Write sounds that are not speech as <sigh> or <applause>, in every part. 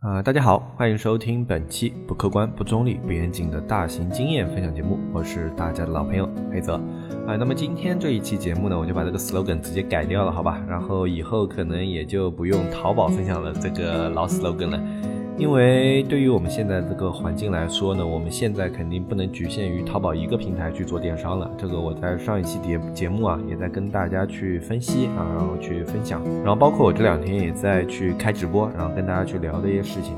啊，大家好，欢迎收听本期不客观、不中立、不严谨的大型经验分享节目，我是大家的老朋友黑泽。啊，那么今天这一期节目呢，我就把这个 slogan 直接改掉了，好吧？然后以后可能也就不用淘宝分享了这个老 slogan 了。因为对于我们现在这个环境来说呢，我们现在肯定不能局限于淘宝一个平台去做电商了。这个我在上一期节节目啊，也在跟大家去分析啊，然后去分享，然后包括我这两天也在去开直播，然后跟大家去聊这些事情。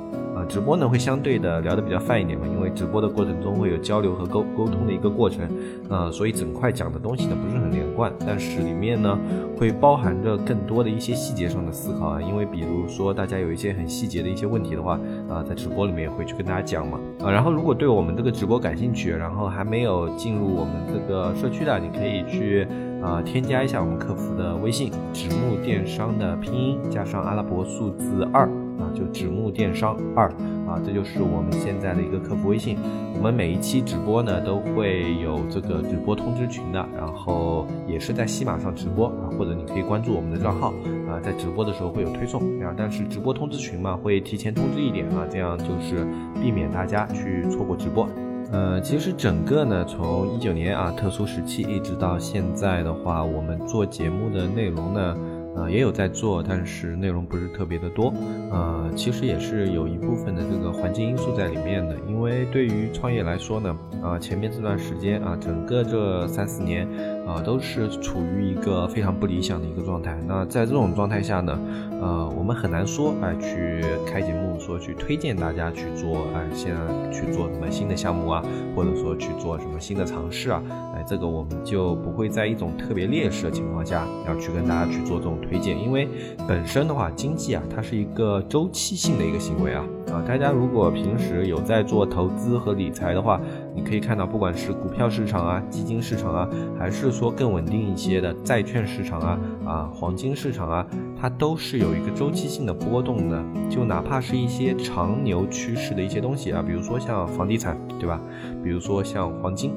直播呢会相对的聊得比较泛一点嘛，因为直播的过程中会有交流和沟沟通的一个过程，呃，所以整块讲的东西呢不是很连贯，但是里面呢会包含着更多的一些细节上的思考啊，因为比如说大家有一些很细节的一些问题的话，啊，在直播里面也会去跟大家讲嘛，啊，然后如果对我们这个直播感兴趣，然后还没有进入我们这个社区的，你可以去啊添加一下我们客服的微信，纸木电商的拼音加上阿拉伯数字二。啊，就纸木电商二啊，这就是我们现在的一个客服微信。我们每一期直播呢都会有这个直播通知群的，然后也是在西马上直播啊，或者你可以关注我们的账号啊，在直播的时候会有推送啊。但是直播通知群嘛，会提前通知一点啊，这样就是避免大家去错过直播。呃，其实整个呢，从一九年啊特殊时期一直到现在的话，我们做节目的内容呢。呃，也有在做，但是内容不是特别的多。呃，其实也是有一部分的这个环境因素在里面的。因为对于创业来说呢，啊，前面这段时间啊，整个这三四年啊，都是处于一个非常不理想的一个状态。那在这种状态下呢，呃，我们很难说哎去开节目，说去推荐大家去做哎现在去做什么新的项目啊，或者说去做什么新的尝试啊，哎，这个我们就不会在一种特别劣势的情况下要去跟大家去做这种。推荐，因为本身的话，经济啊，它是一个周期性的一个行为啊啊！大家如果平时有在做投资和理财的话，你可以看到，不管是股票市场啊、基金市场啊，还是说更稳定一些的债券市场啊啊、黄金市场啊，它都是有一个周期性的波动的。就哪怕是一些长牛趋势的一些东西啊，比如说像房地产，对吧？比如说像黄金。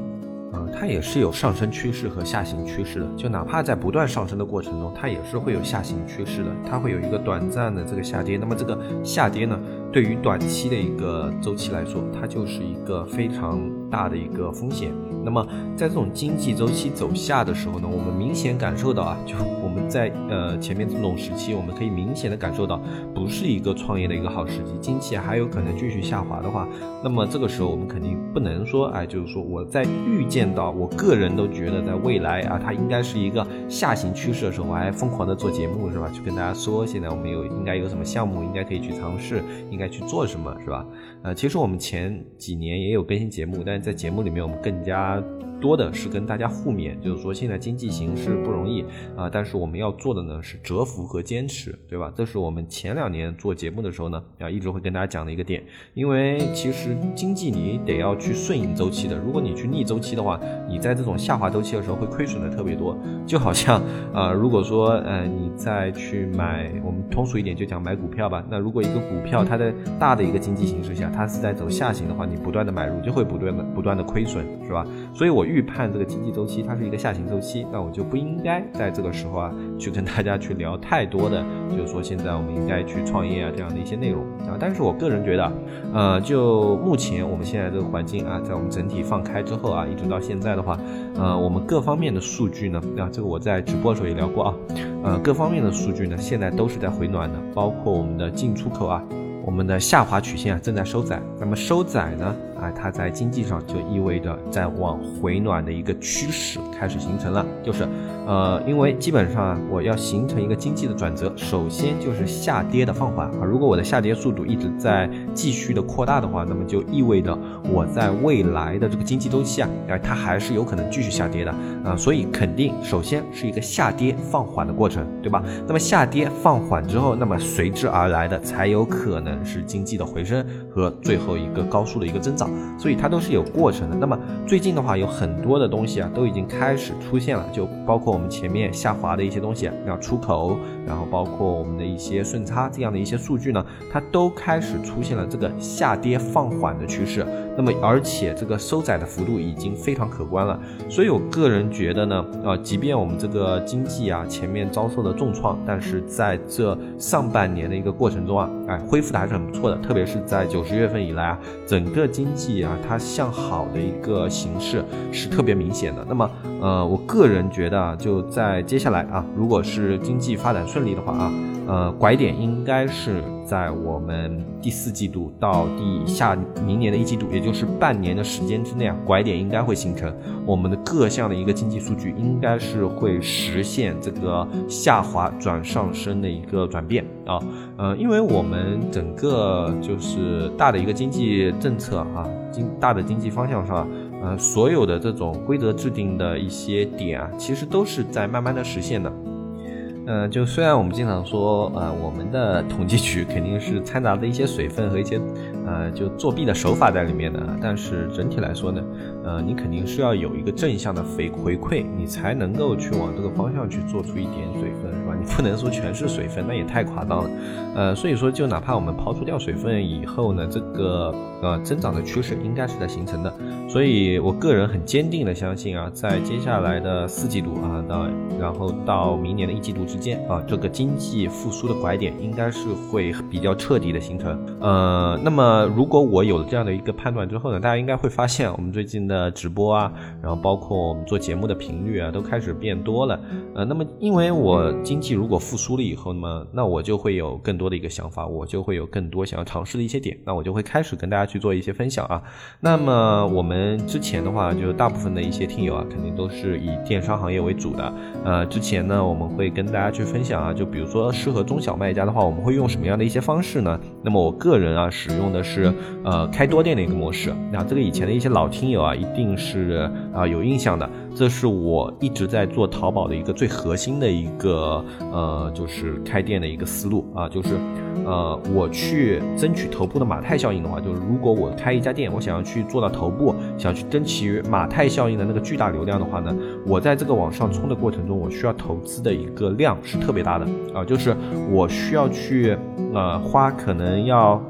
啊，它也是有上升趋势和下行趋势的，就哪怕在不断上升的过程中，它也是会有下行趋势的，它会有一个短暂的这个下跌。那么这个下跌呢，对于短期的一个周期来说，它就是一个非常大的一个风险。那么在这种经济周期走下的时候呢，我们明显感受到啊，就我们在呃前面这种时期，我们可以明显的感受到，不是一个创业的一个好时机，经济还有可能继续下滑的话，那么这个时候我们肯定不能说，哎，就是说我在预见到，我个人都觉得在未来啊，它应该是一个下行趋势的时候，我还疯狂的做节目是吧？去跟大家说，现在我们有应该有什么项目，应该可以去尝试，应该去做什么是吧？呃，其实我们前几年也有更新节目，但在节目里面我们更加。多的是跟大家互勉，就是说现在经济形势不容易啊，但是我们要做的呢是蛰伏和坚持，对吧？这是我们前两年做节目的时候呢，啊一直会跟大家讲的一个点。因为其实经济你得要去顺应周期的，如果你去逆周期的话，你在这种下滑周期的时候会亏损的特别多。就好像啊，如果说呃你再去买，我们通俗一点就讲买股票吧。那如果一个股票它在大的一个经济形势下，它是在走下行的话，你不断的买入就会不断的不断的亏损，是吧？所以我。预判这个经济周期，它是一个下行周期，那我就不应该在这个时候啊，去跟大家去聊太多的，就是说现在我们应该去创业啊这样的一些内容啊。但是我个人觉得，呃，就目前我们现在这个环境啊，在我们整体放开之后啊，一直到现在的话，呃，我们各方面的数据呢，啊，这个我在直播的时候也聊过啊，呃，各方面的数据呢，现在都是在回暖的，包括我们的进出口啊，我们的下滑曲线啊正在收窄，那么收窄呢？啊，它在经济上就意味着在往回暖的一个趋势开始形成了，就是，呃，因为基本上我要形成一个经济的转折，首先就是下跌的放缓啊。如果我的下跌速度一直在继续的扩大的话，那么就意味着我在未来的这个经济周期啊，哎，它还是有可能继续下跌的啊。所以肯定首先是一个下跌放缓的过程，对吧？那么下跌放缓之后，那么随之而来的才有可能是经济的回升和最后一个高速的一个增长。所以它都是有过程的。那么最近的话，有很多的东西啊，都已经开始出现了，就包括我们前面下滑的一些东西，啊，出口然后包括我们的一些顺差这样的一些数据呢，它都开始出现了这个下跌放缓的趋势。那么而且这个收窄的幅度已经非常可观了。所以我个人觉得呢，啊，即便我们这个经济啊前面遭受了重创，但是在这上半年的一个过程中啊，哎，恢复的还是很不错的。特别是在九十月份以来啊，整个经济啊它向好的一个形势是特别明显的。那么，呃，我个人觉得啊，就在接下来啊，如果是经济发展顺利的话啊，呃，拐点应该是在我们第四季度到第下明年的一季度，也就是半年的时间之内啊，拐点应该会形成。我们的各项的一个经济数据应该是会实现这个下滑转上升的一个转变啊，呃，因为我们整个就是大的一个经济政策啊，经大的经济方向上，呃，所有的这种规则制定的一些点啊，其实都是在慢慢的实现的。呃，就虽然我们经常说，呃，我们的统计局肯定是掺杂着一些水分和一些，呃，就作弊的手法在里面的，但是整体来说呢，呃，你肯定是要有一个正向的回回馈，你才能够去往这个方向去做出一点水分，不能说全是水分，那也太夸张了。呃，所以说，就哪怕我们刨除掉水分以后呢，这个呃增长的趋势应该是在形成的。所以我个人很坚定的相信啊，在接下来的四季度啊，到然后到明年的一季度。之间啊，这个经济复苏的拐点应该是会比较彻底的形成。呃，那么如果我有了这样的一个判断之后呢，大家应该会发现我们最近的直播啊，然后包括我们做节目的频率啊，都开始变多了。呃，那么因为我经济如果复苏了以后，那么那我就会有更多的一个想法，我就会有更多想要尝试的一些点，那我就会开始跟大家去做一些分享啊。那么我们之前的话，就大部分的一些听友啊，肯定都是以电商行业为主的。呃，之前呢，我们会跟大家。大家去分享啊，就比如说适合中小卖家的话，我们会用什么样的一些方式呢？那么我个人啊，使用的是呃开多店的一个模式。那这个以前的一些老听友啊，一定是啊有印象的。这是我一直在做淘宝的一个最核心的一个呃，就是开店的一个思路啊，就是呃，我去争取头部的马太效应的话，就是如果我开一家店，我想要去做到头部，想去争取马太效应的那个巨大流量的话呢，我在这个往上冲的过程中，我需要投资的一个量是特别大的啊，就是我需要去呃花可能要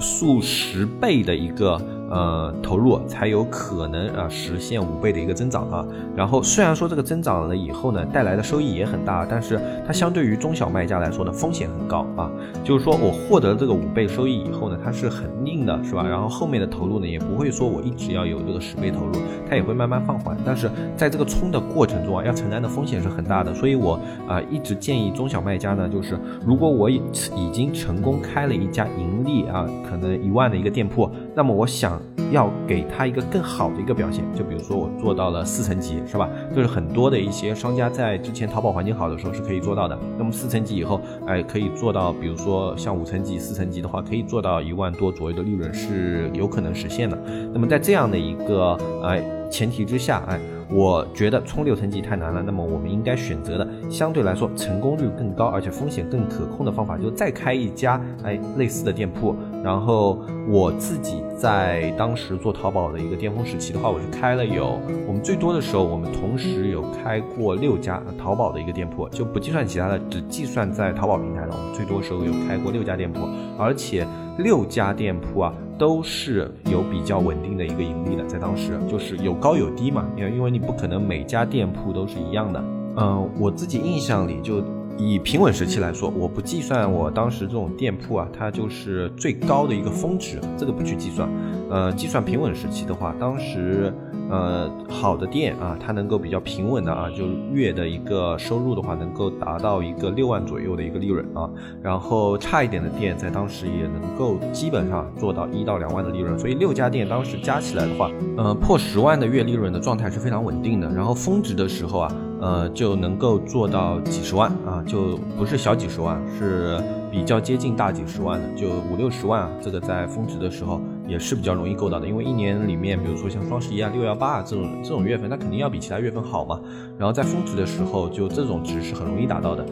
数十倍的一个。呃，投入才有可能啊实现五倍的一个增长啊。然后虽然说这个增长了以后呢，带来的收益也很大，但是它相对于中小卖家来说呢，风险很高啊。就是说我获得这个五倍收益以后呢，它是很硬的，是吧？然后后面的投入呢，也不会说我一直要有这个十倍投入，它也会慢慢放缓。但是在这个冲的过程中啊，要承担的风险是很大的。所以我啊一直建议中小卖家呢，就是如果我已已经成功开了一家盈利啊，可能一万的一个店铺，那么我想。要给他一个更好的一个表现，就比如说我做到了四层级，是吧？就是很多的一些商家在之前淘宝环境好的时候是可以做到的。那么四层级以后，哎，可以做到，比如说像五层级、四层级的话，可以做到一万多左右的利润是有可能实现的。那么在这样的一个哎前提之下，哎。我觉得冲六层级太难了，那么我们应该选择的相对来说成功率更高，而且风险更可控的方法，就再开一家哎类似的店铺。然后我自己在当时做淘宝的一个巅峰时期的话，我是开了有我们最多的时候，我们同时有开过六家淘宝的一个店铺，就不计算其他的，只计算在淘宝平台的，我们最多时候有开过六家店铺，而且六家店铺啊。都是有比较稳定的一个盈利的，在当时就是有高有低嘛，因为因为你不可能每家店铺都是一样的。嗯，我自己印象里就以平稳时期来说，我不计算我当时这种店铺啊，它就是最高的一个峰值，这个不去计算。呃，计算平稳时期的话，当时。呃，好的店啊，它能够比较平稳的啊，就月的一个收入的话，能够达到一个六万左右的一个利润啊。然后差一点的店，在当时也能够基本上做到一到两万的利润。所以六家店当时加起来的话，呃，破十万的月利润的状态是非常稳定的。然后峰值的时候啊，呃，就能够做到几十万啊，就不是小几十万，是比较接近大几十万的，就五六十万啊。这个在峰值的时候。也是比较容易够到的，因为一年里面，比如说像双十一啊、六幺八啊这种这种月份，它肯定要比其他月份好嘛。然后在峰值的时候，就这种值是很容易达到的。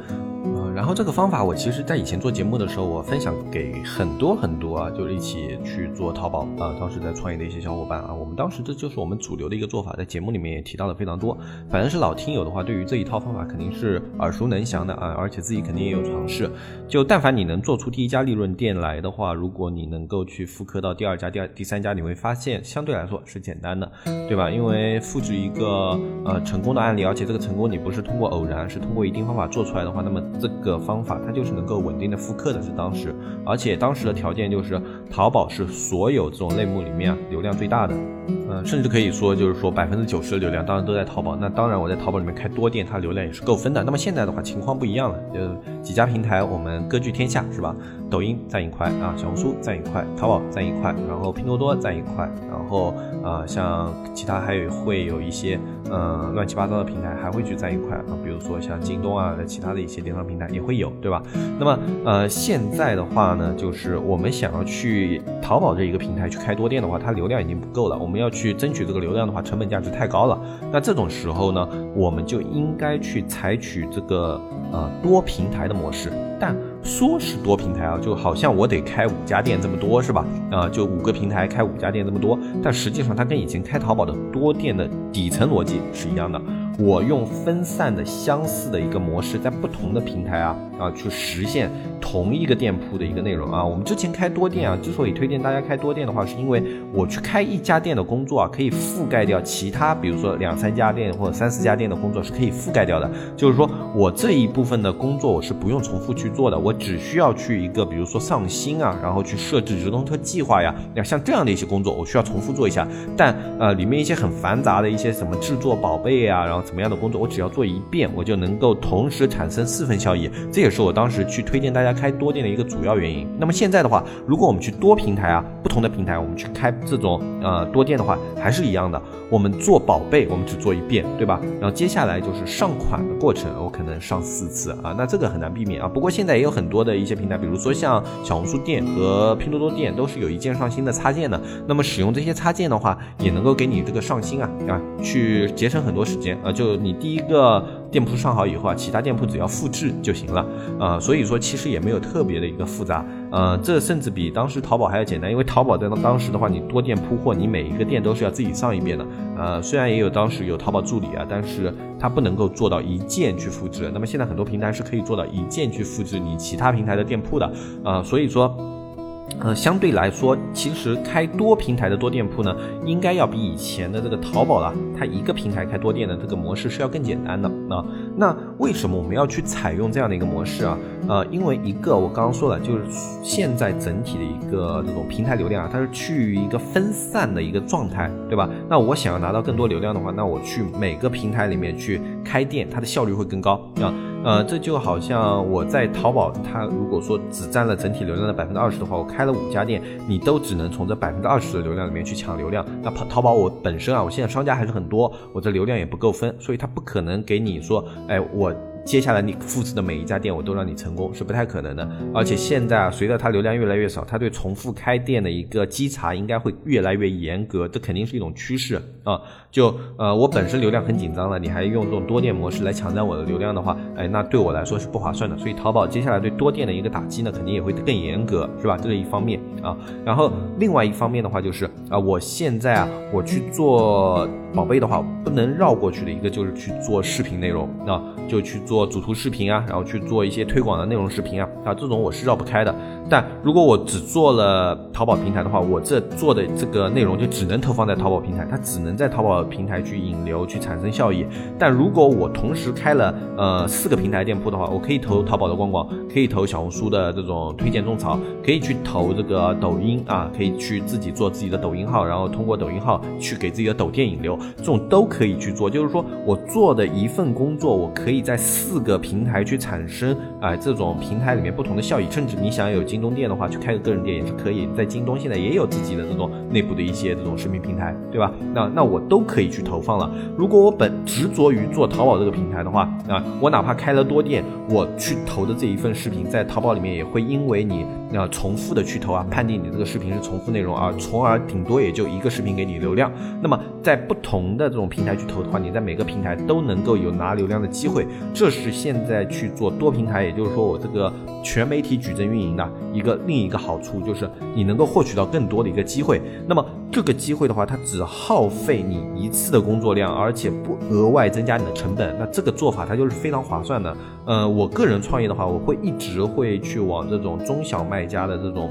然后这个方法我其实在以前做节目的时候，我分享给很多很多啊，就是一起去做淘宝啊，当时在创业的一些小伙伴啊，我们当时这就是我们主流的一个做法，在节目里面也提到了非常多。反正是老听友的话，对于这一套方法肯定是耳熟能详的啊，而且自己肯定也有尝试。就但凡你能做出第一家利润店来的话，如果你能够去复刻到第二家、第二、第三家，你会发现相对来说是简单的，对吧？因为复制一个呃成功的案例，而且这个成功你不是通过偶然，是通过一定方法做出来的话，那么这个的方法它就是能够稳定的复刻的，是当时，而且当时的条件就是淘宝是所有这种类目里面流量最大的，嗯，甚至可以说就是说百分之九十的流量当然都在淘宝。那当然我在淘宝里面开多店，它流量也是够分的。那么现在的话情况不一样了，就几家平台我们割据天下，是吧？抖音占一块啊，小红书占一块，淘宝占一块，然后拼多多占一块，然后啊像其他还有会有一些嗯乱七八糟的平台还会去占一块啊，比如说像京东啊，其他的一些电商平台会有，对吧？那么呃现在的话呢，就是我们想要去淘宝这一个平台去开多店的话，它流量已经不够了，我们要去争取这个流量的话，成本价值太高了。那这种时候呢，我们就应该去采取这个呃多平台的模式，但。说是多平台啊，就好像我得开五家店这么多是吧？啊，就五个平台开五家店这么多，但实际上它跟以前开淘宝的多店的底层逻辑是一样的。我用分散的相似的一个模式，在不同的平台啊啊去实现同一个店铺的一个内容啊。我们之前开多店啊，之所以推荐大家开多店的话，是因为我去开一家店的工作啊，可以覆盖掉其他，比如说两三家店或者三四家店的工作是可以覆盖掉的。就是说我这一部分的工作我是不用重复去做的，我只需要去一个，比如说上新啊，然后去设置直通车计划呀，那像这样的一些工作，我需要重复做一下。但呃，里面一些很繁杂的一些什么制作宝贝啊，然后。什么样的工作，我只要做一遍，我就能够同时产生四份效益。这也是我当时去推荐大家开多店的一个主要原因。那么现在的话，如果我们去多平台啊，不同的平台，我们去开这种呃多店的话，还是一样的。我们做宝贝，我们只做一遍，对吧？然后接下来就是上款的过程，我可能上四次啊，那这个很难避免啊。不过现在也有很多的一些平台，比如说像小红书店和拼多多店，都是有一键上新的插件的。那么使用这些插件的话，也能够给你这个上新啊啊，去节省很多时间啊。就你第一个店铺上好以后啊，其他店铺只要复制就行了啊，所以说其实也没有特别的一个复杂，呃，这甚至比当时淘宝还要简单，因为淘宝在当时的话，你多店铺货，你每一个店都是要自己上一遍的，呃，虽然也有当时有淘宝助理啊，但是它不能够做到一键去复制。那么现在很多平台是可以做到一键去复制你其他平台的店铺的，啊，所以说。呃，相对来说，其实开多平台的多店铺呢，应该要比以前的这个淘宝了，它一个平台开多店的这个模式是要更简单的啊。那为什么我们要去采用这样的一个模式啊？呃，因为一个我刚刚说了，就是现在整体的一个这种平台流量啊，它是趋于一个分散的一个状态，对吧？那我想要拿到更多流量的话，那我去每个平台里面去开店，它的效率会更高啊。呃，这就好像我在淘宝，它如果说只占了整体流量的百分之二十的话，我开了五家店，你都只能从这百分之二十的流量里面去抢流量。那淘淘宝我本身啊，我现在商家还是很多，我的流量也不够分，所以它不可能给你说，哎，我。接下来你复制的每一家店，我都让你成功，是不太可能的。而且现在啊，随着它流量越来越少，它对重复开店的一个稽查应该会越来越严格，这肯定是一种趋势啊。就呃，我本身流量很紧张了，你还用这种多店模式来抢占我的流量的话，哎，那对我来说是不划算的。所以淘宝接下来对多店的一个打击呢，肯定也会更严格，是吧？这是一方面啊。然后另外一方面的话就是啊，我现在啊，我去做宝贝的话，不能绕过去的一个就是去做视频内容啊，就去。做主图视频啊，然后去做一些推广的内容视频啊，啊，这种我是绕不开的。但如果我只做了淘宝平台的话，我这做的这个内容就只能投放在淘宝平台，它只能在淘宝平台去引流去产生效益。但如果我同时开了呃四个平台店铺的话，我可以投淘宝的逛逛，可以投小红书的这种推荐种草，可以去投这个抖音啊，可以去自己做自己的抖音号，然后通过抖音号去给自己的抖店引流，这种都可以去做。就是说我做的一份工作，我可以在四个平台去产生啊这种平台里面不同的效益，甚至你想有京东店的话，去开个个人店也是可以。在京东现在也有自己的这种内部的一些这种视频平台，对吧？那那我都可以去投放了。如果我本执着于做淘宝这个平台的话，啊，我哪怕开了多店，我去投的这一份视频在淘宝里面也会因为你啊重复的去投啊，判定你这个视频是重复内容啊，从而顶多也就一个视频给你流量。那么在不同同的这种平台去投的话，你在每个平台都能够有拿流量的机会。这是现在去做多平台，也就是说我这个全媒体矩阵运营的一个另一个好处，就是你能够获取到更多的一个机会。那么这个机会的话，它只耗费你一次的工作量，而且不额外增加你的成本。那这个做法它就是非常划算的。呃，我个人创业的话，我会一直会去往这种中小卖家的这种。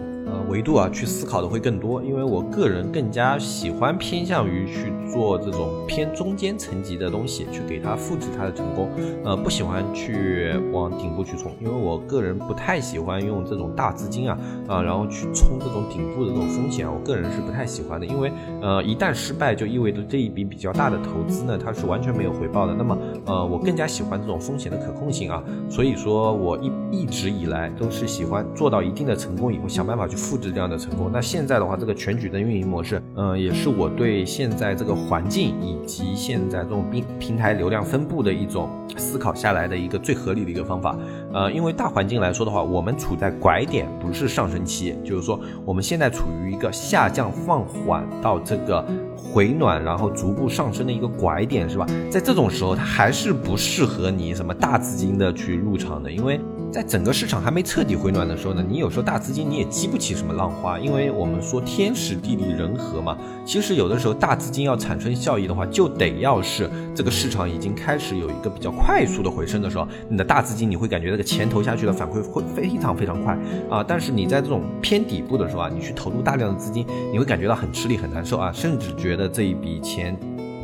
维度啊，去思考的会更多，因为我个人更加喜欢偏向于去做这种偏中间层级的东西，去给它复制它的成功。呃，不喜欢去往顶部去冲，因为我个人不太喜欢用这种大资金啊啊，然后去冲这种顶部的这种风险，我个人是不太喜欢的。因为呃，一旦失败，就意味着这一笔比较大的投资呢，它是完全没有回报的。那么呃，我更加喜欢这种风险的可控性啊，所以说我一一直以来都是喜欢做到一定的成功以后，想办法去。复制这样的成功，那现在的话，这个全局的运营模式，嗯，也是我对现在这个环境以及现在这种平平台流量分布的一种思考下来的一个最合理的一个方法。呃，因为大环境来说的话，我们处在拐点，不是上升期，就是说我们现在处于一个下降放缓到这个回暖，然后逐步上升的一个拐点，是吧？在这种时候，它还是不适合你什么大资金的去入场的，因为。在整个市场还没彻底回暖的时候呢，你有时候大资金你也激不起什么浪花，因为我们说天时地利人和嘛。其实有的时候大资金要产生效益的话，就得要是这个市场已经开始有一个比较快速的回升的时候，你的大资金你会感觉这个钱投下去的反馈会非常非常快啊。但是你在这种偏底部的时候啊，你去投入大量的资金，你会感觉到很吃力很难受啊，甚至觉得这一笔钱。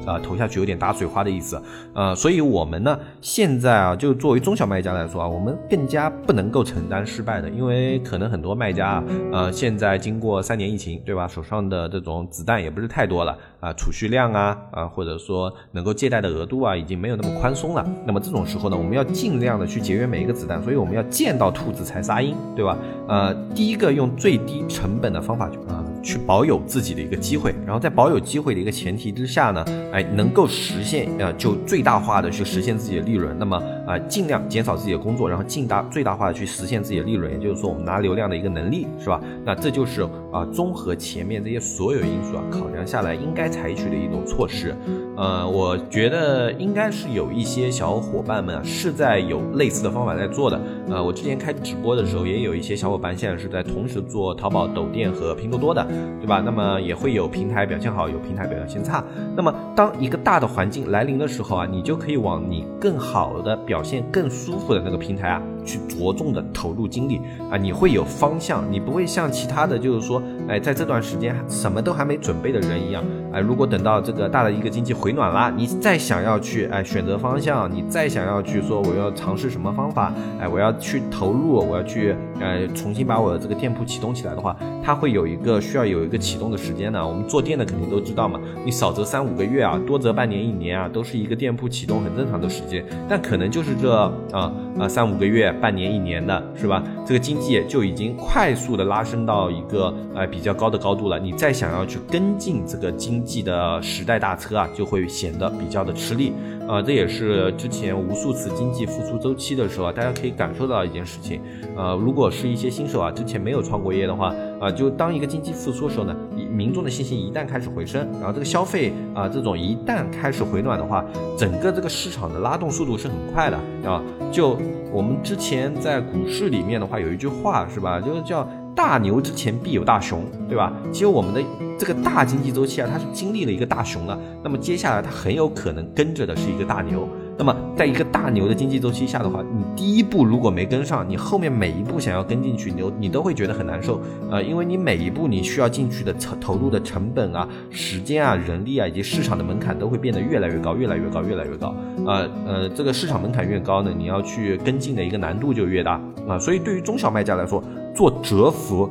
啊，投下去有点打水花的意思，呃，所以我们呢，现在啊，就作为中小卖家来说啊，我们更加不能够承担失败的，因为可能很多卖家啊，呃，现在经过三年疫情，对吧，手上的这种子弹也不是太多了啊，储蓄量啊，啊，或者说能够借贷的额度啊，已经没有那么宽松了。那么这种时候呢，我们要尽量的去节约每一个子弹，所以我们要见到兔子才撒鹰，对吧？呃，第一个用最低成本的方法去啊。去保有自己的一个机会，然后在保有机会的一个前提之下呢，哎，能够实现呃，就最大化的去实现自己的利润。那么啊，尽量减少自己的工作，然后尽大最大化的去实现自己的利润，也就是说，我们拿流量的一个能力，是吧？那这就是啊，综合前面这些所有因素啊，考量下来应该采取的一种措施。呃，我觉得应该是有一些小伙伴们啊，是在有类似的方法在做的。呃，我之前开直播的时候，也有一些小伙伴现在是在同时做淘宝、抖店和拼多多的。对吧？那么也会有平台表现好，有平台表现差。那么当一个大的环境来临的时候啊，你就可以往你更好的表表现、更舒服的那个平台啊。去着重的投入精力啊，你会有方向，你不会像其他的就是说，哎，在这段时间什么都还没准备的人一样，哎，如果等到这个大的一个经济回暖了，你再想要去哎选择方向，你再想要去说我要尝试什么方法，哎，我要去投入，我要去呃重新把我的这个店铺启动起来的话，它会有一个需要有一个启动的时间呢。我们做店的肯定都知道嘛，你少则三五个月啊，多则半年一年啊，都是一个店铺启动很正常的时间，但可能就是这啊啊三五个月。半年一年的是吧？这个经济就已经快速的拉升到一个呃比较高的高度了。你再想要去跟进这个经济的时代大车啊，就会显得比较的吃力。呃，这也是之前无数次经济复苏周期的时候，大家可以感受到一件事情。呃，如果是一些新手啊，之前没有创过业的话，啊，就当一个经济复苏的时候呢，民众的信心一旦开始回升，然后这个消费啊，这种一旦开始回暖的话，整个这个市场的拉动速度是很快的啊。就我们之前在股市里面的话，有一句话是吧，就是叫。大牛之前必有大熊，对吧？其实我们的这个大经济周期啊，它是经历了一个大熊了，那么接下来它很有可能跟着的是一个大牛。那么在一个大牛的经济周期下的话，你第一步如果没跟上，你后面每一步想要跟进去，你你都会觉得很难受，呃，因为你每一步你需要进去的投投入的成本啊、时间啊、人力啊以及市场的门槛都会变得越来越高，越来越高，越来越高。啊呃，这个市场门槛越高呢，你要去跟进的一个难度就越大啊。所以对于中小卖家来说，做蛰伏。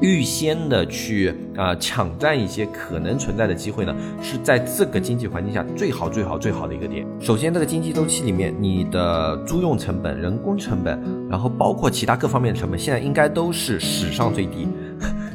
预先的去啊抢占一些可能存在的机会呢，是在这个经济环境下最好最好最好的一个点。首先，这个经济周期里面，你的租用成本、人工成本，然后包括其他各方面的成本，现在应该都是史上最低。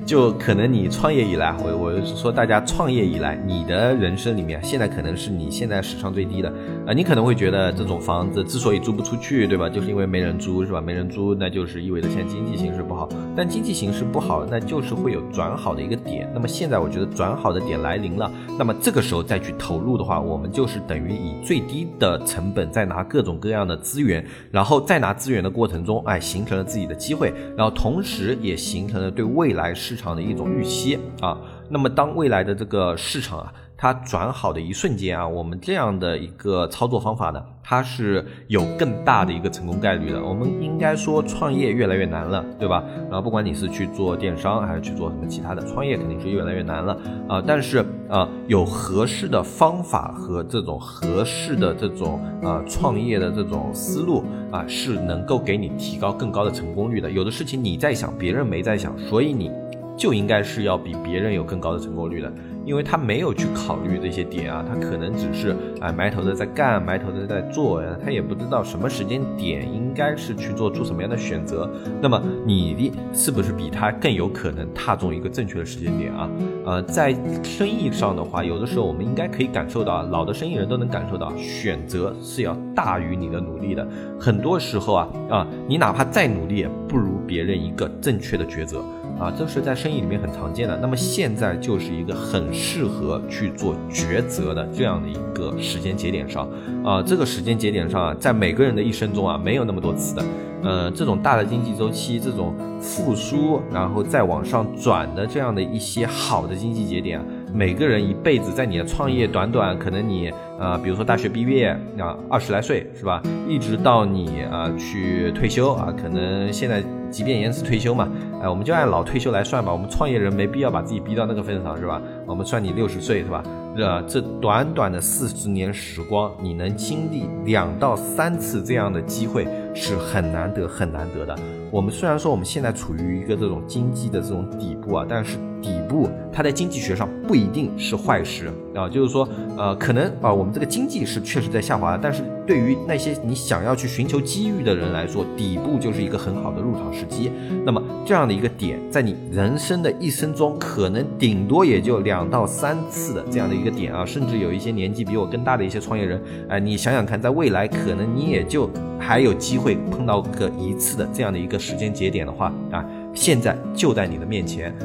就可能你创业以来，我我说大家创业以来，你的人生里面现在可能是你现在史上最低的啊，你可能会觉得这种房子之所以租不出去，对吧？就是因为没人租，是吧？没人租，那就是意味着现在经济形势不好。但经济形势不好，那就是会有转好的一个点。那么现在我觉得转好的点来临了，那么这个时候再去投入的话，我们就是等于以最低的成本再拿各种各样的资源，然后再拿资源的过程中，哎，形成了自己的机会，然后同时也形成了对未来市市场的一种预期啊。那么当未来的这个市场啊。它转好的一瞬间啊，我们这样的一个操作方法呢，它是有更大的一个成功概率的。我们应该说创业越来越难了，对吧？然后不管你是去做电商还是去做什么其他的，创业肯定是越来越难了啊。但是啊，有合适的方法和这种合适的这种啊创业的这种思路啊，是能够给你提高更高的成功率的。有的事情你在想，别人没在想，所以你就应该是要比别人有更高的成功率的。因为他没有去考虑这些点啊，他可能只是哎埋头的在干，埋头的在做呀，他也不知道什么时间点应该是去做出什么样的选择。那么你的是不是比他更有可能踏中一个正确的时间点啊？呃，在生意上的话，有的时候我们应该可以感受到，老的生意人都能感受到，选择是要大于你的努力的。很多时候啊啊，你哪怕再努力，也不如别人一个正确的抉择。啊，这是在生意里面很常见的。那么现在就是一个很适合去做抉择的这样的一个时间节点上。啊，这个时间节点上啊，在每个人的一生中啊，没有那么多次的。呃，这种大的经济周期，这种复苏，然后再往上转的这样的一些好的经济节点，每个人一辈子在你的创业短短，可能你啊，比如说大学毕业啊，二十来岁是吧，一直到你啊去退休啊，可能现在。即便延迟退休嘛，哎，我们就按老退休来算吧。我们创业人没必要把自己逼到那个份上，是吧？我们算你六十岁，是吧？呃这短短的四十年时光，你能经历两到三次这样的机会，是很难得、很难得的。我们虽然说我们现在处于一个这种经济的这种底部啊，但是。底部，它在经济学上不一定是坏事啊，就是说，呃，可能啊，我们这个经济是确实在下滑，但是对于那些你想要去寻求机遇的人来说，底部就是一个很好的入场时机。那么这样的一个点，在你人生的一生中，可能顶多也就两到三次的这样的一个点啊，甚至有一些年纪比我更大的一些创业人，哎，你想想看，在未来可能你也就还有机会碰到个一次的这样的一个时间节点的话啊，现在就在你的面前。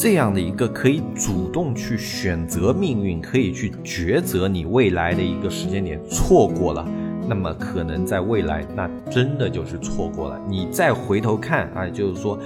这样的一个可以主动去选择命运，可以去抉择你未来的一个时间点，错过了，那么可能在未来，那真的就是错过了。你再回头看啊，就是说。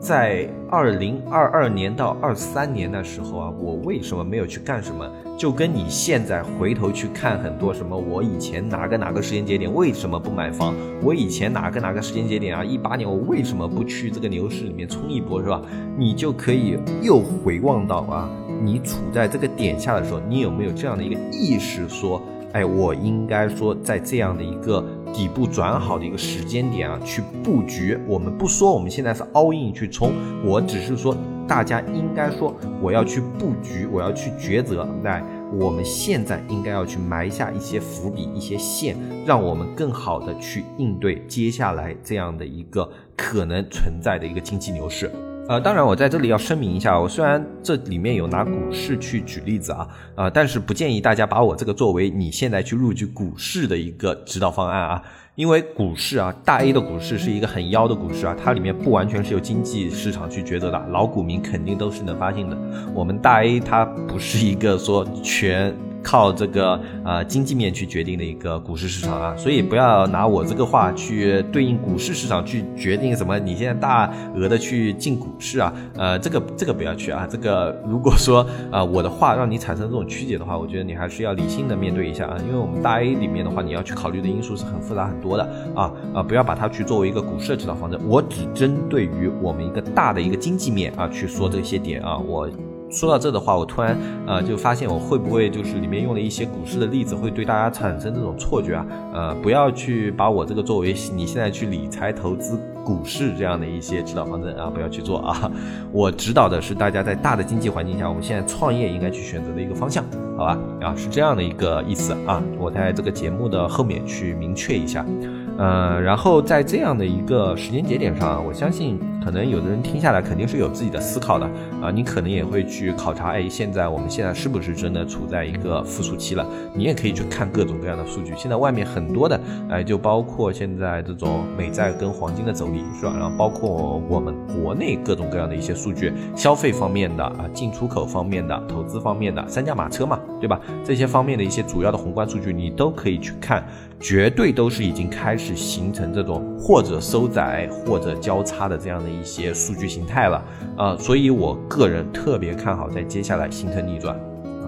在二零二二年到二三年的时候啊，我为什么没有去干什么？就跟你现在回头去看很多什么，我以前哪个哪个时间节点为什么不买房？我以前哪个哪个时间节点 <laughs> 啊，一八年我为什么不去这个牛市里面冲一波，是吧？你就可以又回望到啊，你处在这个点下的时候，你有没有这样的一个意识，说，哎，我应该说在这样的一个。底部转好的一个时间点啊，去布局。我们不说我们现在是 all in 去冲，我只是说大家应该说我要去布局，我要去抉择。那我们现在应该要去埋下一些伏笔、一些线，让我们更好的去应对接下来这样的一个可能存在的一个经济牛市。呃，当然，我在这里要声明一下，我虽然这里面有拿股市去举例子啊，啊，但是不建议大家把我这个作为你现在去入局股市的一个指导方案啊，因为股市啊，大 A 的股市是一个很妖的股市啊，它里面不完全是由经济市场去抉择的，老股民肯定都是能发现的。我们大 A 它不是一个说全。靠这个呃经济面去决定的一个股市市场啊，所以不要拿我这个话去对应股市市场去决定什么。你现在大额的去进股市啊，呃，这个这个不要去啊。这个如果说啊我的话让你产生这种曲解的话，我觉得你还是要理性的面对一下啊。因为我们大 A 里面的话，你要去考虑的因素是很复杂很多的啊啊，不要把它去作为一个股市的指导方针。我只针对于我们一个大的一个经济面啊去说这些点啊，我。说到这的话，我突然呃就发现我会不会就是里面用了一些股市的例子，会对大家产生这种错觉啊？呃，不要去把我这个作为你现在去理财投资股市这样的一些指导方针啊，不要去做啊。我指导的是大家在大的经济环境下，我们现在创业应该去选择的一个方向，好吧？啊，是这样的一个意思啊。我在这个节目的后面去明确一下。呃，然后在这样的一个时间节点上，我相信可能有的人听下来肯定是有自己的思考的啊，你可能也会去考察，哎，现在我们现在是不是真的处在一个复苏期了？你也可以去看各种各样的数据，现在外面很多的，哎，就包括现在这种美债跟黄金的走力是吧？然后包括我们国内各种各样的一些数据，消费方面的啊，进出口方面的，投资方面的，三驾马车嘛，对吧？这些方面的一些主要的宏观数据，你都可以去看。绝对都是已经开始形成这种或者收窄或者交叉的这样的一些数据形态了，啊，所以我个人特别看好在接下来形成逆转，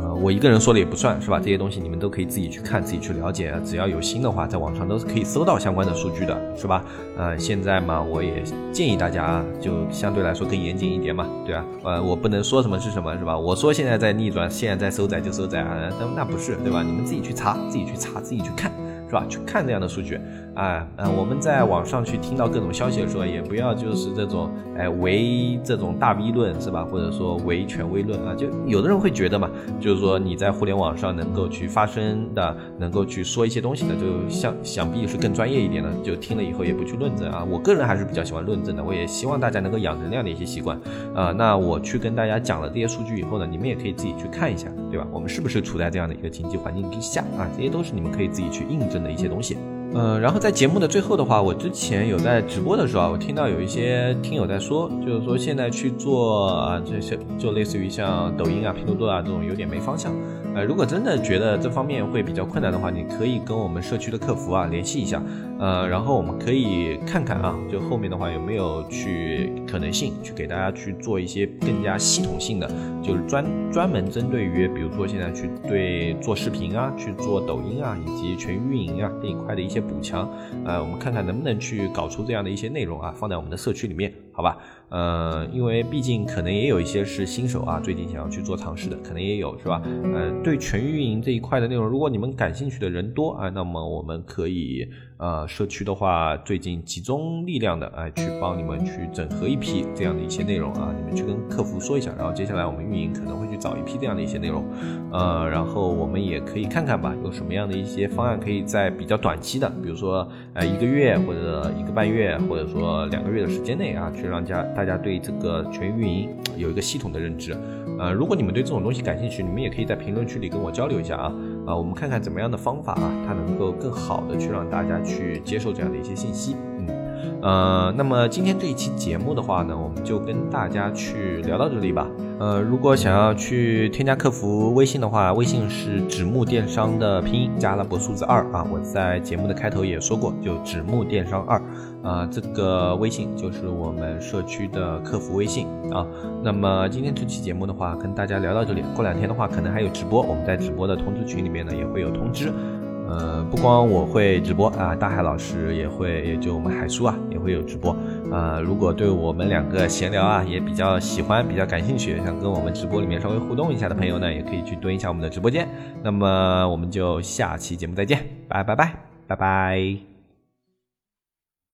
呃，我一个人说了也不算是吧？这些东西你们都可以自己去看，自己去了解，只要有心的话，在网上都是可以搜到相关的数据的，是吧？呃，现在嘛，我也建议大家，就相对来说更严谨一点嘛，对吧？呃，我不能说什么是什么，是吧？我说现在在逆转，现在在收窄就收窄啊，那那不是，对吧？你们自己去查，自己去查，自己去看。是吧？去看这样的数据，啊，嗯，我们在网上去听到各种消息的时候，也不要就是这种，哎，唯这种大 V 论是吧？或者说唯权威论啊，就有的人会觉得嘛，就是说你在互联网上能够去发声的，能够去说一些东西的，就想想必是更专业一点的，就听了以后也不去论证啊。我个人还是比较喜欢论证的，我也希望大家能够养成这样的一些习惯啊。那我去跟大家讲了这些数据以后呢，你们也可以自己去看一下，对吧？我们是不是处在这样的一个经济环境之下啊？这些都是你们可以自己去印证。的一些东西，嗯，然后在节目的最后的话，我之前有在直播的时候啊，我听到有一些听友在说，就是说现在去做啊这些，就类似于像抖音啊、拼多多啊这种有点没方向。呃，如果真的觉得这方面会比较困难的话，你可以跟我们社区的客服啊联系一下，呃，然后我们可以看看啊，就后面的话有没有去可能性去给大家去做一些更加系统性的，就是专专门针对于，比如说现在去对做视频啊，去做抖音啊，以及全域运营啊这一块的一些补强，呃，我们看看能不能去搞出这样的一些内容啊，放在我们的社区里面，好吧？呃，因为毕竟可能也有一些是新手啊，最近想要去做尝试的，可能也有是吧？呃，对全域运营这一块的内容，如果你们感兴趣的人多啊，那么我们可以。呃，社区的话，最近集中力量的，哎，去帮你们去整合一批这样的一些内容啊，你们去跟客服说一下，然后接下来我们运营可能会去找一批这样的一些内容，呃，然后我们也可以看看吧，有什么样的一些方案可以在比较短期的，比如说呃一个月或者一个半月，或者说两个月的时间内啊，去让家大家对这个全运营有一个系统的认知。呃，如果你们对这种东西感兴趣，你们也可以在评论区里跟我交流一下啊。啊，我们看看怎么样的方法啊，它能够更好的去让大家去接受这样的一些信息。嗯，呃，那么今天这一期节目的话呢，我们就跟大家去聊到这里吧。呃，如果想要去添加客服微信的话，微信是纸木电商的拼音加阿拉伯数字二啊。我在节目的开头也说过，就纸木电商二啊，这个微信就是我们社区的客服微信啊。那么今天这期节目的话，跟大家聊到这里。过两天的话，可能还有直播，我们在直播的通知群里面呢也会有通知。呃，不光我会直播啊，大海老师也会，也就我们海叔啊会有直播。呃，如果对我们两个闲聊啊也比较喜欢、比较感兴趣，想跟我们直播里面稍微互动一下的朋友呢，也可以去蹲一下我们的直播间。那么我们就下期节目再见，拜拜拜拜拜拜。